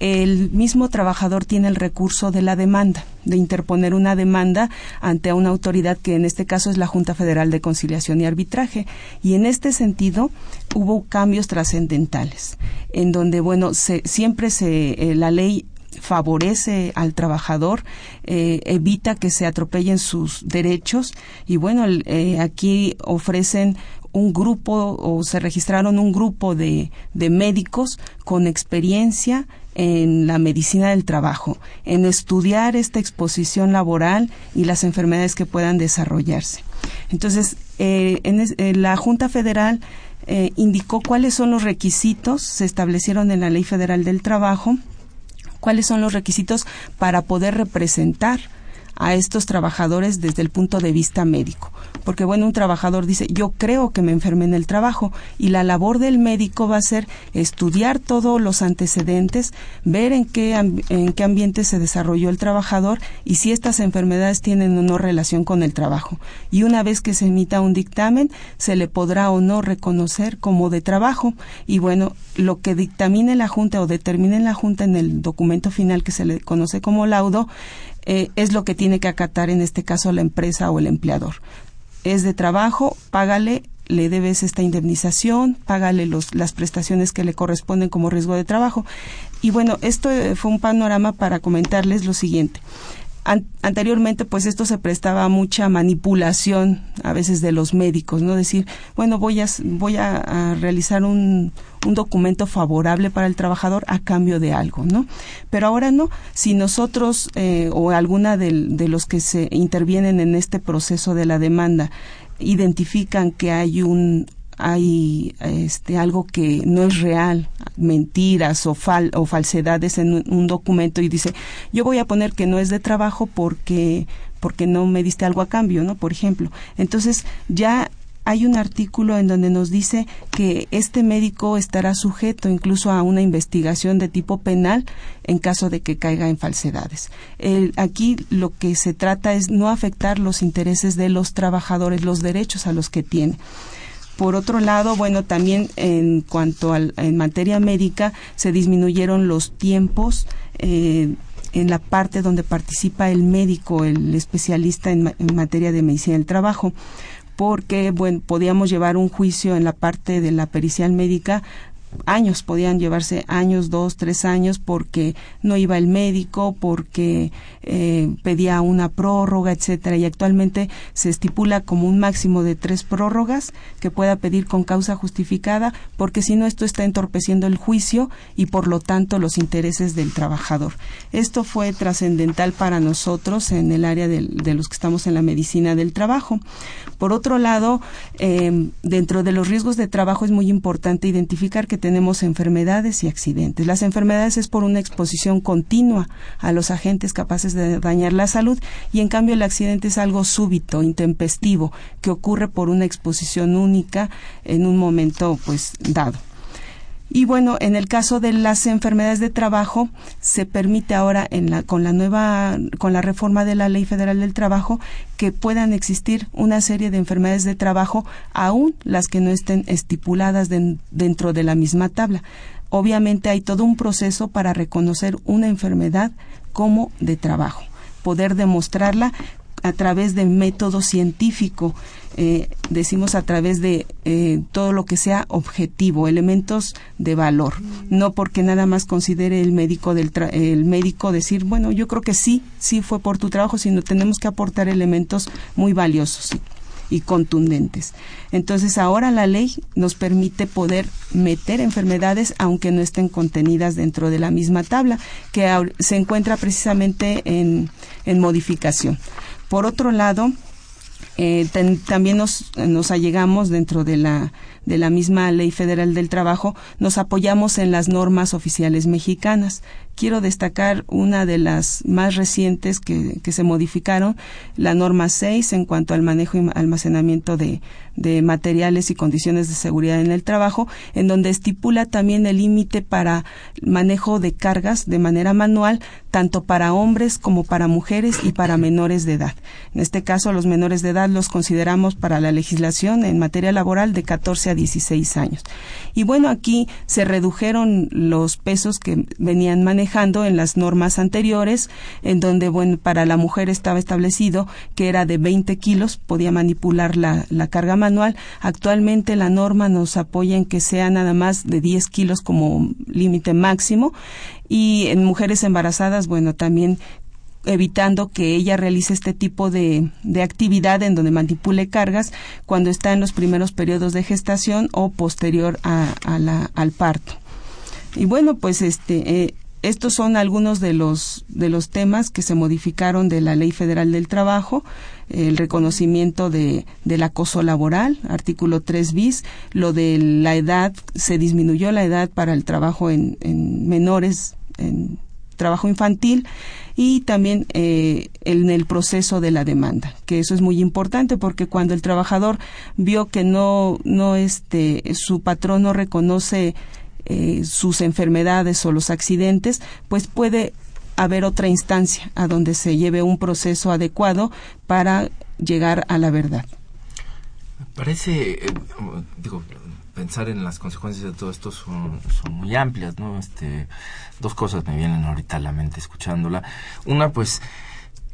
el mismo trabajador tiene el recurso de la demanda, de interponer una demanda ante una autoridad que en este caso es la Junta Federal de Conciliación y Arbitraje. Y en este sentido hubo cambios trascendentales, en donde, bueno, siempre se, eh, la ley favorece al trabajador, eh, evita que se atropellen sus derechos y bueno, aquí ofrecen un grupo o se registraron un grupo de, de médicos con experiencia en la medicina del trabajo, en estudiar esta exposición laboral y las enfermedades que puedan desarrollarse. Entonces, eh, en, la Junta Federal eh, indicó cuáles son los requisitos, se establecieron en la Ley Federal del Trabajo, cuáles son los requisitos para poder representar a estos trabajadores desde el punto de vista médico. Porque, bueno, un trabajador dice, yo creo que me enfermé en el trabajo y la labor del médico va a ser estudiar todos los antecedentes, ver en qué, en qué ambiente se desarrolló el trabajador y si estas enfermedades tienen o no relación con el trabajo. Y una vez que se emita un dictamen, se le podrá o no reconocer como de trabajo. Y bueno, lo que dictamine la Junta o determine la Junta en el documento final que se le conoce como laudo, eh, es lo que tiene que acatar en este caso la empresa o el empleador. Es de trabajo, págale, le debes esta indemnización, págale los, las prestaciones que le corresponden como riesgo de trabajo. Y bueno, esto eh, fue un panorama para comentarles lo siguiente anteriormente pues esto se prestaba a mucha manipulación a veces de los médicos no decir bueno voy a voy a, realizar un, un, documento favorable para el trabajador a cambio de algo no pero ahora no. Si nosotros eh, o alguna de, de los que se intervienen en este proceso de la demanda identifican que hay un hay este algo que no es real, mentiras o, fal, o falsedades en un, documento y dice, yo voy a poner que no es de trabajo porque porque no me diste algo a cambio, ¿no? Por ejemplo. Entonces, ya hay un artículo en donde nos dice que este médico estará sujeto incluso a una investigación de tipo penal en caso de que caiga en falsedades. aquí lo que se trata es no afectar los intereses de los trabajadores, los derechos a los que tiene. Por otro lado, bueno, también en cuanto a en materia médica se disminuyeron los tiempos eh, en la parte donde participa el médico, el especialista en, en, materia de medicina del trabajo, porque bueno, podíamos llevar un juicio en la parte de la pericial médica años, podían llevarse años, dos, tres años, porque no iba el médico, porque eh, pedía una prórroga, etcétera. Y actualmente se estipula como un máximo de tres prórrogas que pueda pedir con causa justificada, porque si no esto está entorpeciendo el juicio y por lo tanto los intereses del trabajador. Esto fue trascendental para nosotros en el área de, los que estamos en la medicina del trabajo. Por otro lado, eh, dentro de los riesgos de trabajo es muy importante identificar que tenemos enfermedades y accidentes. Las enfermedades es por una exposición continua a los agentes capaces de dañar la salud y en cambio el accidente es algo súbito, intempestivo, que ocurre por una exposición única en un momento pues dado. Y bueno, en el caso de las enfermedades de trabajo, se permite ahora en la, con la nueva, con la reforma de la Ley Federal del Trabajo, que puedan existir una serie de enfermedades de trabajo, aún las que no estén estipuladas dentro de la misma tabla. Obviamente hay todo un proceso para reconocer una enfermedad como de trabajo, poder demostrarla a través de método científico, eh, decimos a través de eh, todo lo que sea objetivo, elementos de valor, no porque nada más considere el médico del el médico decir, bueno, yo creo que sí, sí fue por tu trabajo, sino tenemos que aportar elementos muy valiosos y contundentes. Entonces ahora la ley nos permite poder meter enfermedades aunque no estén contenidas dentro de la misma tabla que se encuentra precisamente en, en modificación. Por otro lado, eh, también nos, nos allegamos dentro de la, de la misma Ley Federal del Trabajo, nos apoyamos en las normas oficiales mexicanas. Quiero destacar una de las más recientes que, que se modificaron, la norma 6 en cuanto al manejo y almacenamiento de, de materiales y condiciones de seguridad en el trabajo, en donde estipula también el límite para manejo de cargas de manera manual, tanto para hombres como para mujeres y para menores de edad. En este caso, los menores de edad los consideramos para la legislación en materia laboral de 14 a 16 años. Y bueno, aquí se redujeron los pesos que venían manejando en las normas anteriores, en donde, bueno, para la mujer estaba establecido que era de 20 kilos, podía manipular la, carga manual. Actualmente la norma nos apoya en que sea nada más de 10 kilos como límite máximo y en mujeres embarazadas, bueno, también evitando que ella realice este tipo de, de, actividad en donde manipule cargas cuando está en los primeros periodos de gestación o posterior a, la, al parto. Y bueno, pues este, eh, estos son algunos de los, de los temas que se modificaron de la Ley Federal del Trabajo, el reconocimiento de, del acoso laboral, artículo 3 bis, lo de la edad, se disminuyó la edad para el trabajo en, en menores, en trabajo infantil y también eh, en el proceso de la demanda, que eso es muy importante porque cuando el trabajador vio que no, no este, su patrón no reconoce eh, sus enfermedades o los accidentes, pues puede haber otra instancia a donde se lleve un proceso adecuado para llegar a la verdad. Parece, eh, digo, pensar en las consecuencias de todo esto son, son muy amplias, ¿no? Este, dos cosas me vienen ahorita a la mente escuchándola. Una, pues,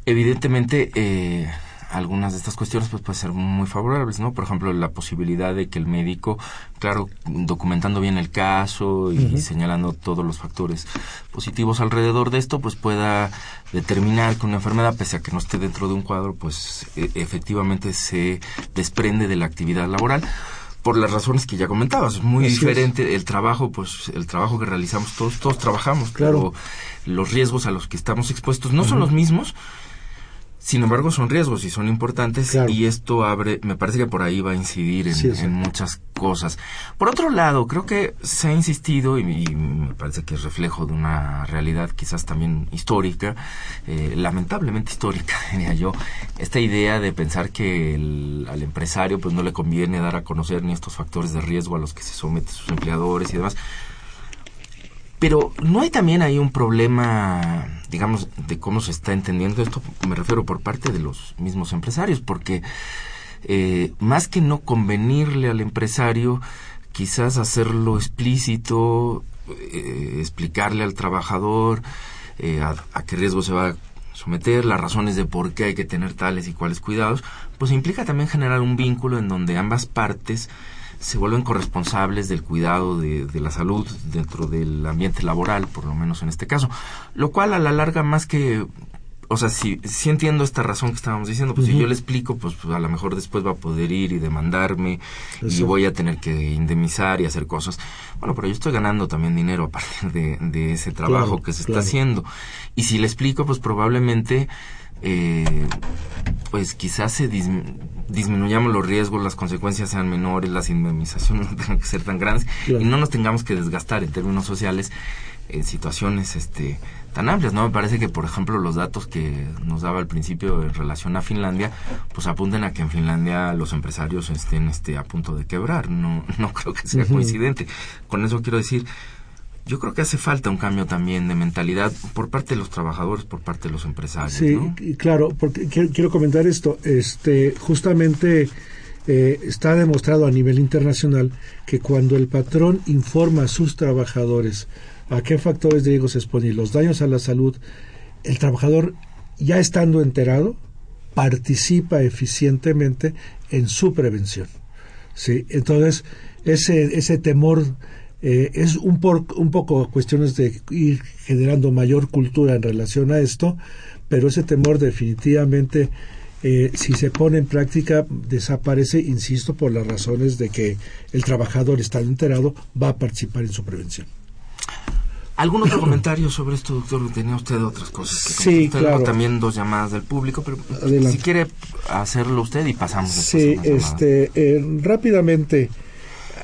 evidentemente, eh, algunas de estas cuestiones pues pueden ser muy favorables, ¿no? Por ejemplo, la posibilidad de que el médico, claro, documentando bien el caso y señalando todos los factores positivos alrededor de esto, pues pueda determinar que una enfermedad, pese a que no esté dentro de un cuadro, pues e, efectivamente se desprende de la actividad laboral por las razones que ya comentabas. Es muy diferente el trabajo, pues el trabajo que realizamos todos, todos trabajamos, claro. pero los riesgos a los que estamos expuestos no son los mismos sin embargo, son riesgos y son importantes y esto abre, me parece que por ahí va a incidir en, muchas cosas. Por otro lado, creo que se ha insistido y, me parece que es reflejo de una realidad quizás también histórica, eh, lamentablemente histórica, diría yo, esta idea de pensar que al empresario pues no le conviene dar a conocer ni estos factores de riesgo a los que se someten sus empleadores y demás. Pero no hay también ahí un problema, digamos, de cómo se está entendiendo esto, me refiero por parte de los mismos empresarios, porque eh, más que no convenirle al empresario, quizás hacerlo explícito, eh, explicarle al trabajador eh, a, a, qué riesgo se va a someter, las razones de por qué hay que tener tales y cuales cuidados, pues implica también generar un vínculo en donde ambas partes se vuelven corresponsables del cuidado de, la salud dentro del ambiente laboral, por lo menos en este caso. Lo cual a la larga más que o sea, si, si entiendo esta razón que estábamos diciendo, pues si yo le explico, pues, pues, a lo mejor después va a poder ir y demandarme y voy a tener que indemnizar y hacer cosas. Bueno, pero yo estoy ganando también dinero a partir de, ese trabajo que se está haciendo. Y si le explico, pues probablemente eh, pues quizás se disminuyamos los riesgos, las consecuencias sean menores, las indemnizaciones no tengan que ser tan grandes y no nos tengamos que desgastar en términos sociales en situaciones este tan amplias, ¿no? Me parece que, por ejemplo, los datos que nos daba al principio en relación a Finlandia, pues apunten a que en Finlandia los empresarios estén este, a punto de quebrar. No, no creo que sea coincidente. Con eso quiero decir, yo creo que hace falta un cambio también de mentalidad por parte de los trabajadores, por parte de los empresarios. Sí, claro, porque quiero, comentar esto. Este, justamente eh, está demostrado a nivel internacional que cuando el patrón informa a sus trabajadores a qué factores de riesgo se expone y los daños a la salud, el trabajador, ya estando enterado, participa eficientemente en su prevención. ¿sí? Entonces, ese, ese temor eh, es un, un poco cuestiones de ir generando mayor cultura en relación a esto, pero ese temor definitivamente, eh, si se pone en práctica, desaparece, insisto, por las razones de que el trabajador, está enterado, va a participar en su prevención. ¿Algún otro comentario sobre esto, doctor? ¿Tenía usted otras cosas que Sí, claro. También dos llamadas del público, pero si quiere hacerlo usted y pasamos. Sí, este, eh, rápidamente.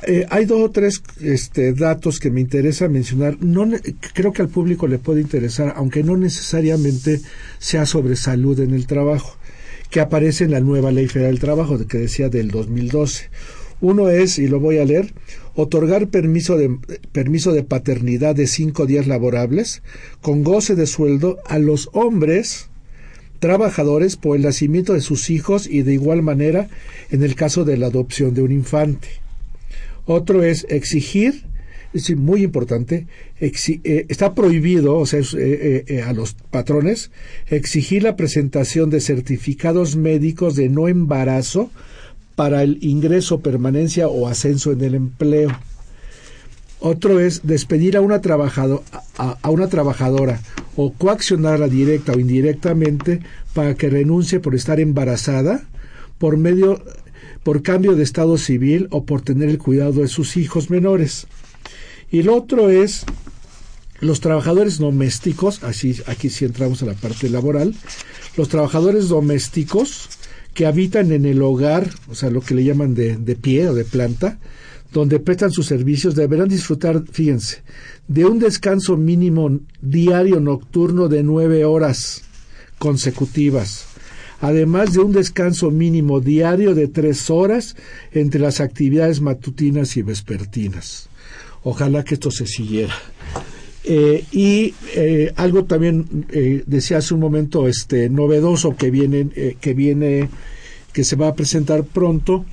Eh, hay dos o tres este, datos que me interesa mencionar. No, creo que al público le puede interesar, aunque no necesariamente sea sobre salud en el trabajo, que aparece en la nueva Ley Federal del Trabajo, que decía del 2012. Uno es, y lo voy a leer, otorgar permiso de, permiso de paternidad de cinco días laborables con goce de sueldo a los hombres trabajadores por el nacimiento de sus hijos y de igual manera en el caso de la adopción de un infante. Otro es exigir, es muy importante, eh, está prohibido, o sea, eh, eh, a los patrones, exigir la presentación de certificados médicos de no embarazo para el ingreso, permanencia o ascenso en el empleo. Otro es despedir a una, trabajado, a, una trabajadora o coaccionarla directa o indirectamente para que renuncie por estar embarazada por medio por cambio de estado civil o por tener el cuidado de sus hijos menores. Y lo otro es los trabajadores domésticos, así aquí sí entramos a la parte laboral, los trabajadores domésticos que habitan en el hogar, o sea, lo que le llaman de, de pie o de planta, donde prestan sus servicios, deberán disfrutar, fíjense, de un descanso mínimo diario nocturno de nueve horas consecutivas, además de un descanso mínimo diario de tres horas entre las actividades matutinas y vespertinas. Ojalá que esto se siguiera. Eh, y eh, algo también eh, decía hace un momento este novedoso que viene que viene que se va a presentar pronto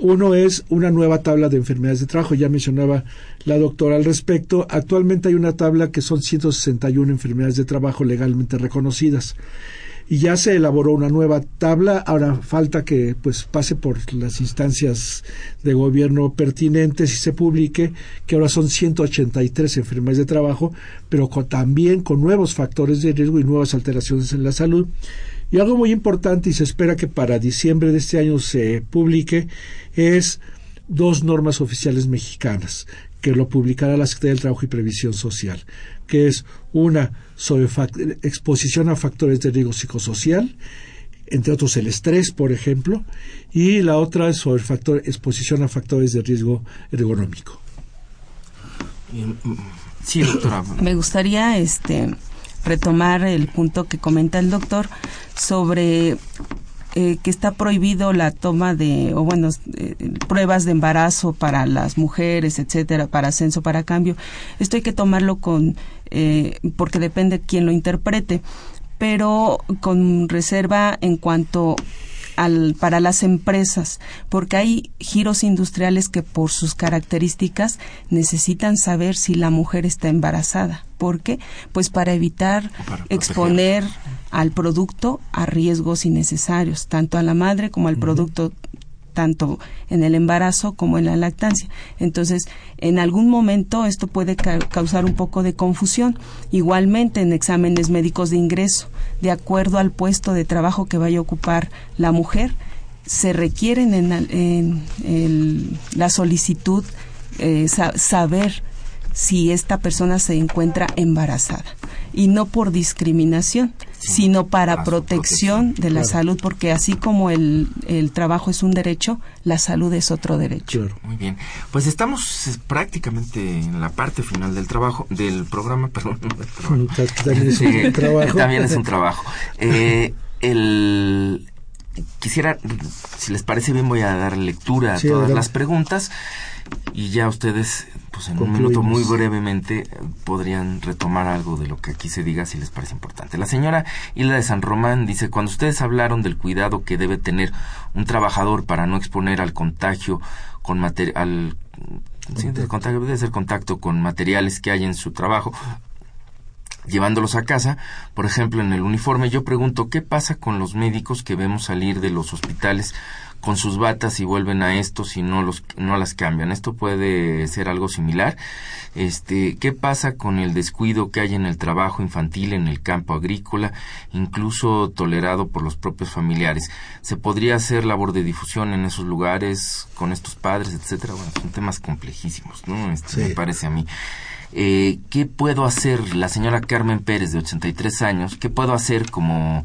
uno es una nueva tabla de enfermedades de trabajo ya mencionaba la doctora al respecto actualmente hay una tabla que son 161 enfermedades de trabajo legalmente reconocidas y ya se elaboró una nueva tabla. Ahora falta que pues pase por las instancias de gobierno pertinentes y se publique, que ahora son 183 enfermedades de trabajo, pero también con nuevos factores de riesgo y nuevas alteraciones en la salud. Y algo muy importante y se espera que para diciembre de este año se publique es dos normas oficiales mexicanas que lo publicará la Secretaría del Trabajo y Previsión Social, que es una sobre exposición a factores de riesgo psicosocial, entre otros el estrés, por ejemplo, y la otra es sobre factor, exposición a factores de riesgo ergonómico. Sí, doctora. Me gustaría este retomar el punto que comenta el doctor sobre eh, que está prohibido la toma de, o bueno, eh, pruebas de embarazo para las mujeres, etcétera, para ascenso, para cambio. Esto hay que tomarlo con, eh, porque depende quién lo interprete, pero con reserva en cuanto al, para las empresas, porque hay giros industriales que por sus características necesitan saber si la mujer está embarazada. ¿Por qué? Pues para evitar exponer al producto a riesgos innecesarios, tanto a la madre como al producto tanto en el embarazo como en la lactancia. Entonces, en algún momento esto puede causar un poco de confusión. Igualmente en exámenes médicos de ingreso, de acuerdo al puesto de trabajo que vaya a ocupar la mujer, se requieren en, la solicitud eh, saber si esta persona se encuentra embarazada y no por discriminación, sino para protección, de la salud, porque así como el, el, trabajo es un derecho, la salud es otro derecho. Muy bien, pues estamos eh, prácticamente en la parte final del trabajo, del programa, perdón. También es un trabajo. También es un trabajo. Eh, el quisiera, si les parece bien, voy a dar lectura a todas las preguntas y ya ustedes pues en un minuto muy brevemente podrían retomar algo de lo que aquí se diga si les parece importante. La señora Hilda de San Román dice, cuando ustedes hablaron del cuidado que debe tener un trabajador para no exponer al contagio con material, sí, debe ser contacto con materiales que hay en su trabajo, llevándolos a casa, por ejemplo en el uniforme, yo pregunto, ¿qué pasa con los médicos que vemos salir de los hospitales con sus batas y vuelven a esto si no los no las cambian. Esto puede ser algo similar. Este, ¿qué pasa con el descuido que hay en el trabajo infantil en el campo agrícola, incluso tolerado por los propios familiares? ¿Se podría hacer labor de difusión en esos lugares con estos padres, etcétera? Bueno, son temas complejísimos, ¿no? Este, me parece a mí. Eh, ¿Qué puedo hacer, la señora Carmen Pérez, de 83 años, qué puedo hacer como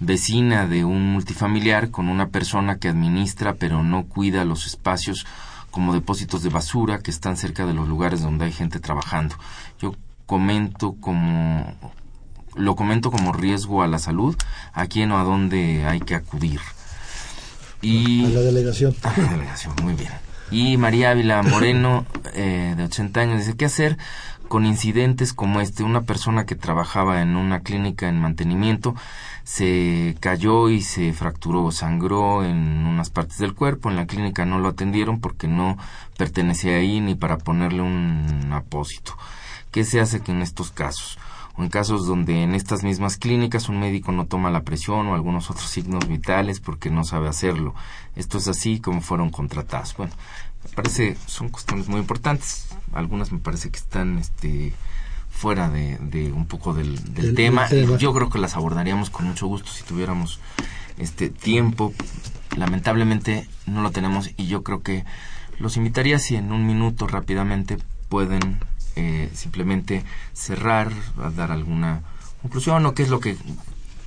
vecina de un multifamiliar con una persona que administra pero no cuida los espacios como depósitos de basura que están cerca de los lugares donde hay gente trabajando. Yo comento como lo comento como riesgo a la salud, a quién o a dónde hay que acudir. Y, a la delegación. A la delegación, muy bien. Y María Ávila Moreno, eh, de 80 años, dice, ¿qué hacer con incidentes como este? Una persona que trabajaba en una clínica en mantenimiento se cayó y se fracturó, sangró en unas partes del cuerpo. En la clínica no lo atendieron porque no pertenecía ahí ni para ponerle un apósito. ¿Qué se hace en estos casos? O en casos donde en estas mismas clínicas un médico no toma la presión o algunos otros signos vitales porque no sabe hacerlo. Esto es así como fueron contratados. Bueno, Me parece, son cuestiones muy importantes. Algunas me parece que están este, fuera de, un poco del, tema. Yo creo que las abordaríamos con mucho gusto si tuviéramos este tiempo. Lamentablemente no lo tenemos y yo creo que los invitaría si en un minuto rápidamente pueden eh, simplemente cerrar, dar alguna conclusión o qué es lo que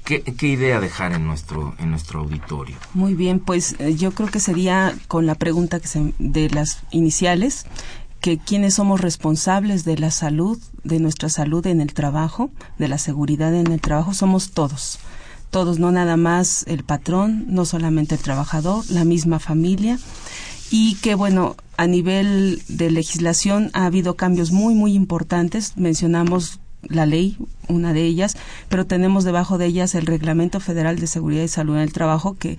¿Qué, idea dejar en nuestro en nuestro auditorio? Muy bien, pues eh, yo creo que sería con la pregunta que se, de las iniciales que quiénes somos responsables de la salud, de nuestra salud en el trabajo, de la seguridad en el trabajo, somos todos. Todos, no nada más el patrón, no solamente el trabajador, la misma familia. Y que bueno, a nivel de legislación ha habido cambios muy, muy importantes. Mencionamos la ley, una de ellas, pero tenemos debajo de ellas el Reglamento Federal de Seguridad y Salud en el Trabajo que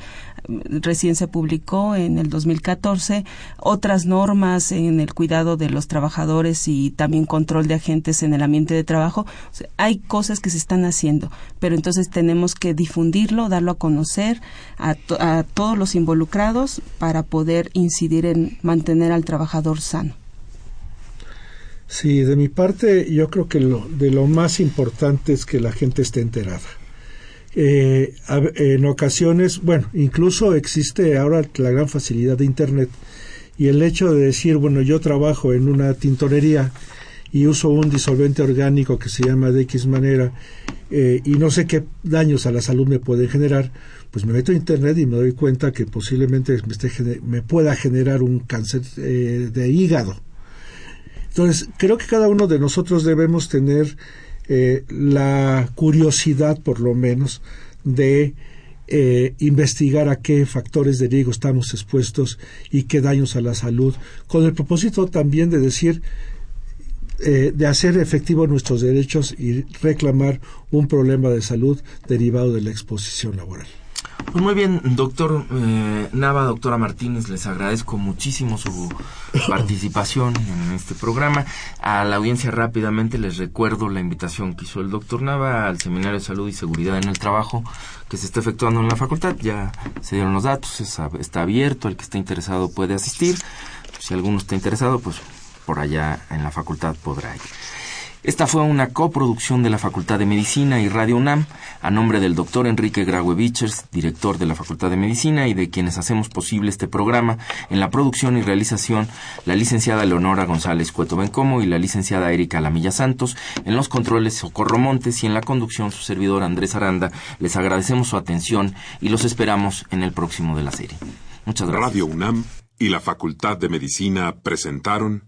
mm, recién se publicó en el 2014, otras normas en el cuidado de los trabajadores y también control de agentes en el ambiente de trabajo. hay cosas que se están haciendo, pero entonces tenemos que difundirlo, darlo a conocer a, a todos los involucrados para poder incidir en mantener al trabajador sano. Sí, de mi parte yo creo que lo, de lo más importante es que la gente esté enterada. Eh, en ocasiones, bueno, incluso existe ahora la gran facilidad de Internet y el hecho de decir, bueno, yo trabajo en una tintorería y uso un disolvente orgánico que se llama de X manera eh, y no sé qué daños a la salud me puede generar, pues me meto a Internet y me doy cuenta que posiblemente me, esté, me pueda generar un cáncer eh, de hígado entonces, creo que cada uno de nosotros debemos tener eh, la curiosidad, por lo menos, de eh, investigar a qué factores de riesgo estamos expuestos y qué daños a la salud, con el propósito también de decir, eh, de hacer efectivos nuestros derechos y reclamar un problema de salud derivado de la exposición laboral. Pues muy bien, doctor eh, Nava, doctora Martínez, les agradezco muchísimo su participación en este programa. A la audiencia rápidamente les recuerdo la invitación que hizo el doctor Nava al Seminario de Salud y Seguridad en el Trabajo que se está efectuando en la facultad. Ya se dieron los datos, está abierto, el que esté interesado puede asistir. Si alguno está interesado, pues por allá en la facultad podrá ir. Esta fue una coproducción de la Facultad de Medicina y Radio UNAM, a nombre del doctor Enrique Graue Bichers, director de la Facultad de Medicina, y de quienes hacemos posible este programa, en la producción y realización, la licenciada Leonora González Cueto Bencomo y la licenciada Erika Lamilla Santos, en los controles Socorro Montes y en la conducción su servidor Andrés Aranda. Les agradecemos su atención y los esperamos en el próximo de la serie. Muchas gracias. Radio UNAM y la Facultad de Medicina presentaron